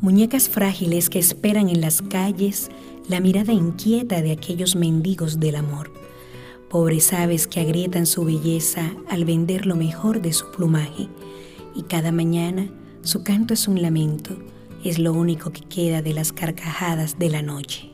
muñecas frágiles que esperan en las calles la mirada inquieta de aquellos mendigos del amor, pobres aves que agrietan su belleza al vender lo mejor de su plumaje, y cada mañana su canto es un lamento, es lo único que queda de las carcajadas de la noche.